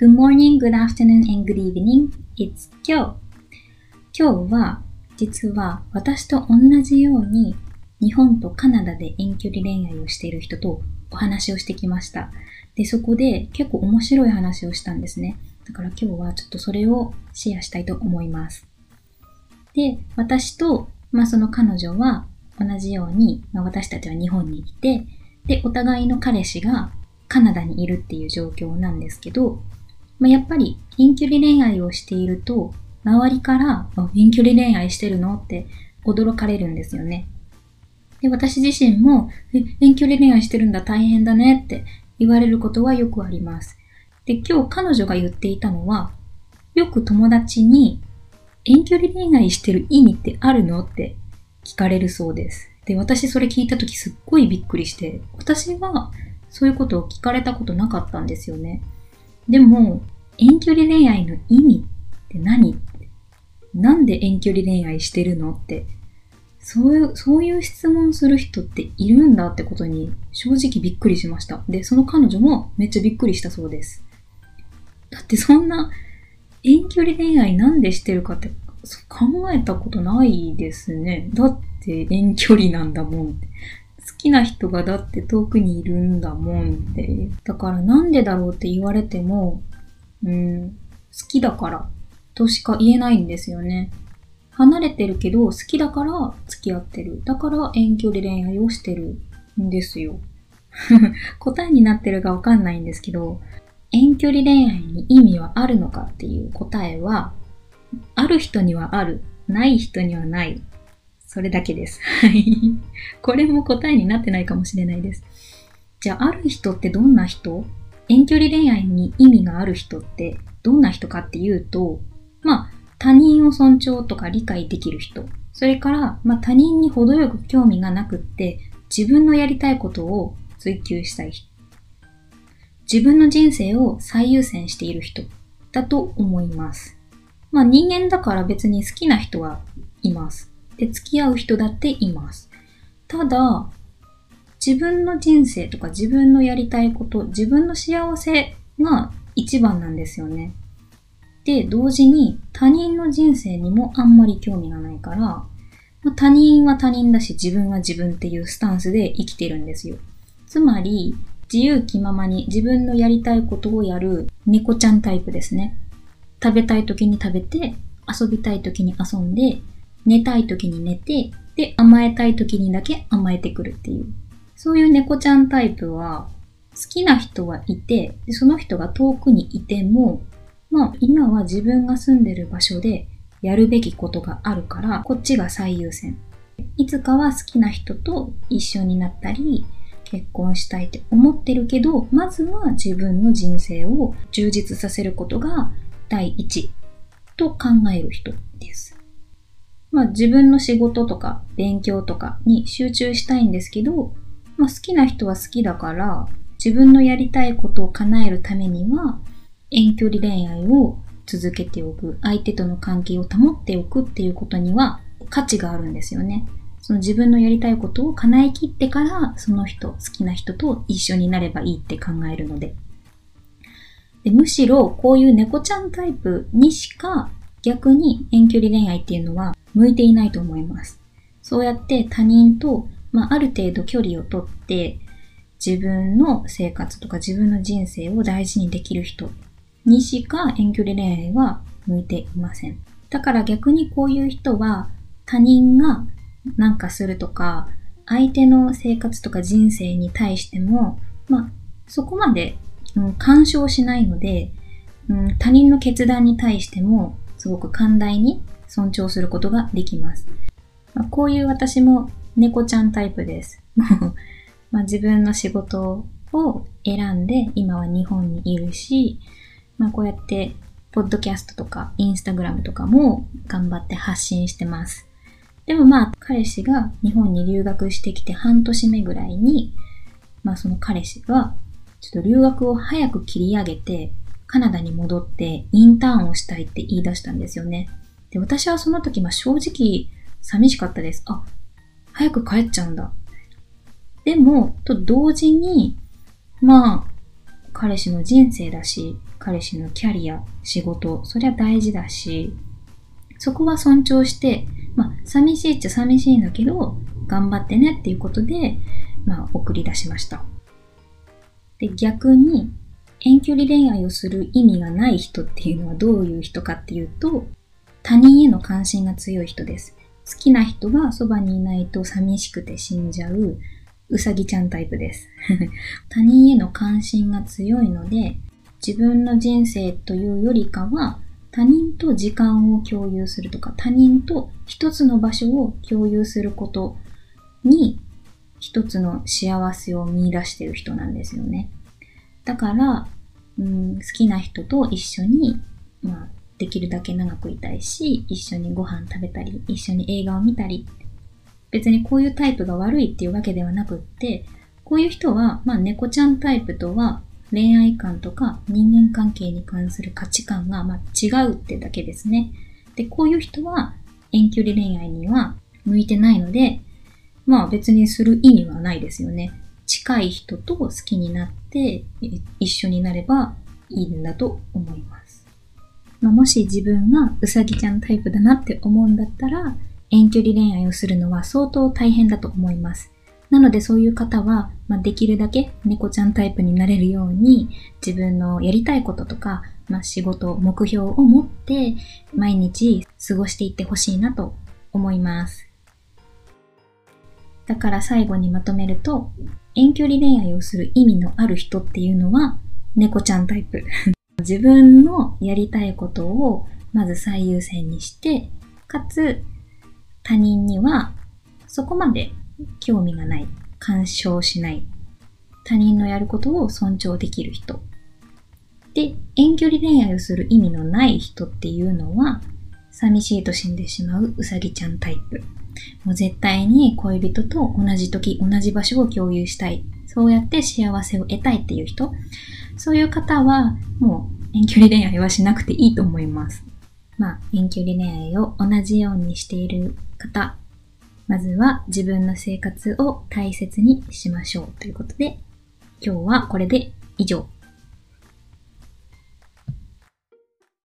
Good morning, good afternoon, and good evening. It's 今日。今日は、実は私と同じように日本とカナダで遠距離恋愛をしている人とお話をしてきました。で、そこで結構面白い話をしたんですね。だから今日はちょっとそれをシェアしたいと思います。で、私と、まあその彼女は同じように、まあ、私たちは日本にいて、で、お互いの彼氏がカナダにいるっていう状況なんですけど、まあ、やっぱり遠距離恋愛をしていると、周りから、遠距離恋愛してるのって驚かれるんですよね。で、私自身も、遠距離恋愛してるんだ、大変だねって言われることはよくあります。で、今日彼女が言っていたのは、よく友達に、遠距離恋愛してる意味ってあるのって聞かれるそうです。で、私それ聞いた時すっごいびっくりして、私はそういうことを聞かれたことなかったんですよね。でも、遠距離恋愛の意味って何？なんで遠距離恋愛してるのって？そういう、そういう質問する人っているんだってことに正直びっくりしました。で、その彼女もめっちゃびっくりしたそうです。だってそんな遠距離恋愛なんでしてるかって考えたことないですね。だって遠距離なんだもん。好きな人がだって遠くにいるんだもんって。だからなんでだろうって言われても、うん、好きだからとしか言えないんですよね。離れてるけど好きだから付き合ってる。だから遠距離恋愛をしてるんですよ。答えになってるかわかんないんですけど、遠距離恋愛に意味はあるのかっていう答えは、ある人にはある、ない人にはない。それだけです。はい。これも答えになってないかもしれないです。じゃあ、ある人ってどんな人？遠距離恋愛に意味がある人ってどんな人かっていうと、まあ、他人を尊重とか理解できる人。それから、まあ、他人に程よく興味がなくって、自分のやりたいことを追求したい人。自分の人生を最優先している人だと思います。まあ人間だから別に好きな人はいます。で、付き合う人だっています。ただ、自分の人生とか自分のやりたいこと、自分の幸せが一番なんですよね。で、同時に他人の人生にもあんまり興味がないから、他人は他人だし自分は自分っていうスタンスで生きてるんですよ。つまり、自由気ままに自分のやりたいことをやる猫ちゃんタイプですね。食べたい時に食べて、遊びたい時に遊んで、寝たい時に寝て、で、甘えたい時にだけ甘えてくるっていう。そういう猫ちゃんタイプは、好きな人はいて、その人が遠くにいても、まあ今は自分が住んでる場所でやるべきことがあるから、こっちが最優先。いつかは好きな人と一緒になったり、結婚したいって思ってるけど、まずは自分の人生を充実させることが第一と考える人です。まあ自分の仕事とか勉強とかに集中したいんですけど、まあ好きな人は好きだから、自分のやりたいことを叶えるためには、遠距離恋愛を続けておく、相手との関係を保っておくっていうことには価値があるんですよね。その自分のやりたいことを叶えきってから、その人、好きな人と一緒になればいいって考えるので。でむしろ、こういう猫ちゃんタイプにしか逆に遠距離恋愛っていうのは向いていないと思います。そうやって他人と、まあ、ある程度距離をとって、自分の生活とか自分の人生を大事にできる人にしか遠距離恋愛は向いていません。だから逆にこういう人は他人がなんかするとか、相手の生活とか人生に対しても、まあ、そこまで、うん、干渉しないので、うん、他人の決断に対しても、すごく寛大に尊重することができます。まあ、こういう私も猫ちゃんタイプです。まあ、自分の仕事を選んで今は日本にいるし、まあ、こうやってポッドキャストとかインスタグラムとかも頑張って発信してます。でもまあ、彼氏が日本に留学してきて半年目ぐらいに、まあその彼氏が、ちょっと留学を早く切り上げて、カナダに戻ってインターンをしたいって言い出したんですよね。で、私はその時、まあ正直寂しかったです。あ、早く帰っちゃうんだ。でも、と同時に、まあ、彼氏の人生だし、彼氏のキャリア、仕事、そりゃ大事だし、そこは尊重して、まあ、寂しいっちゃ寂しいんだけど、頑張ってねっていうことで、まあ、送り出しました。で、逆に、遠距離恋愛をする意味がない人っていうのはどういう人かっていうと、他人への関心が強い人です。好きな人がそばにいないと寂しくて死んじゃう、うさぎちゃんタイプです。他人への関心が強いので、自分の人生というよりかは、他人と時間を共有するとか、他人と一つの場所を共有することに、一つの幸せを見出している人なんですよね。だから、うん、好きな人と一緒に、まあ、できるだけ長くいたいし、一緒にご飯食べたり、一緒に映画を見たり、別にこういうタイプが悪いっていうわけではなくって、こういう人は、まあ猫ちゃんタイプとは恋愛観とか人間関係に関する価値観がま違うってだけですね。で、こういう人は遠距離恋愛には向いてないので、まあ別にする意味はないですよね。近い人と好きになって一緒になればいいんだと思います。まあ、もし自分がうさぎちゃんタイプだなって思うんだったら、遠距離恋愛をするのは相当大変だと思います。なのでそういう方は、まあ、できるだけ猫ちゃんタイプになれるように自分のやりたいこととか、まあ、仕事、目標を持って毎日過ごしていってほしいなと思います。だから最後にまとめると、遠距離恋愛をする意味のある人っていうのは猫ちゃんタイプ。自分のやりたいことをまず最優先にして、かつ他人にはそこまで興味がない、干渉しない、他人のやることを尊重できる人。で、遠距離恋愛をする意味のない人っていうのは、寂しいと死んでしまううさぎちゃんタイプ。もう絶対に恋人と同じ時、同じ場所を共有したい。そうやって幸せを得たいっていう人。そういう方は、もう遠距離恋愛はしなくていいと思います。まあ、遠距離恋愛を同じようにしている方まずは自分の生活を大切にしましょうということで、今日はこれで以上。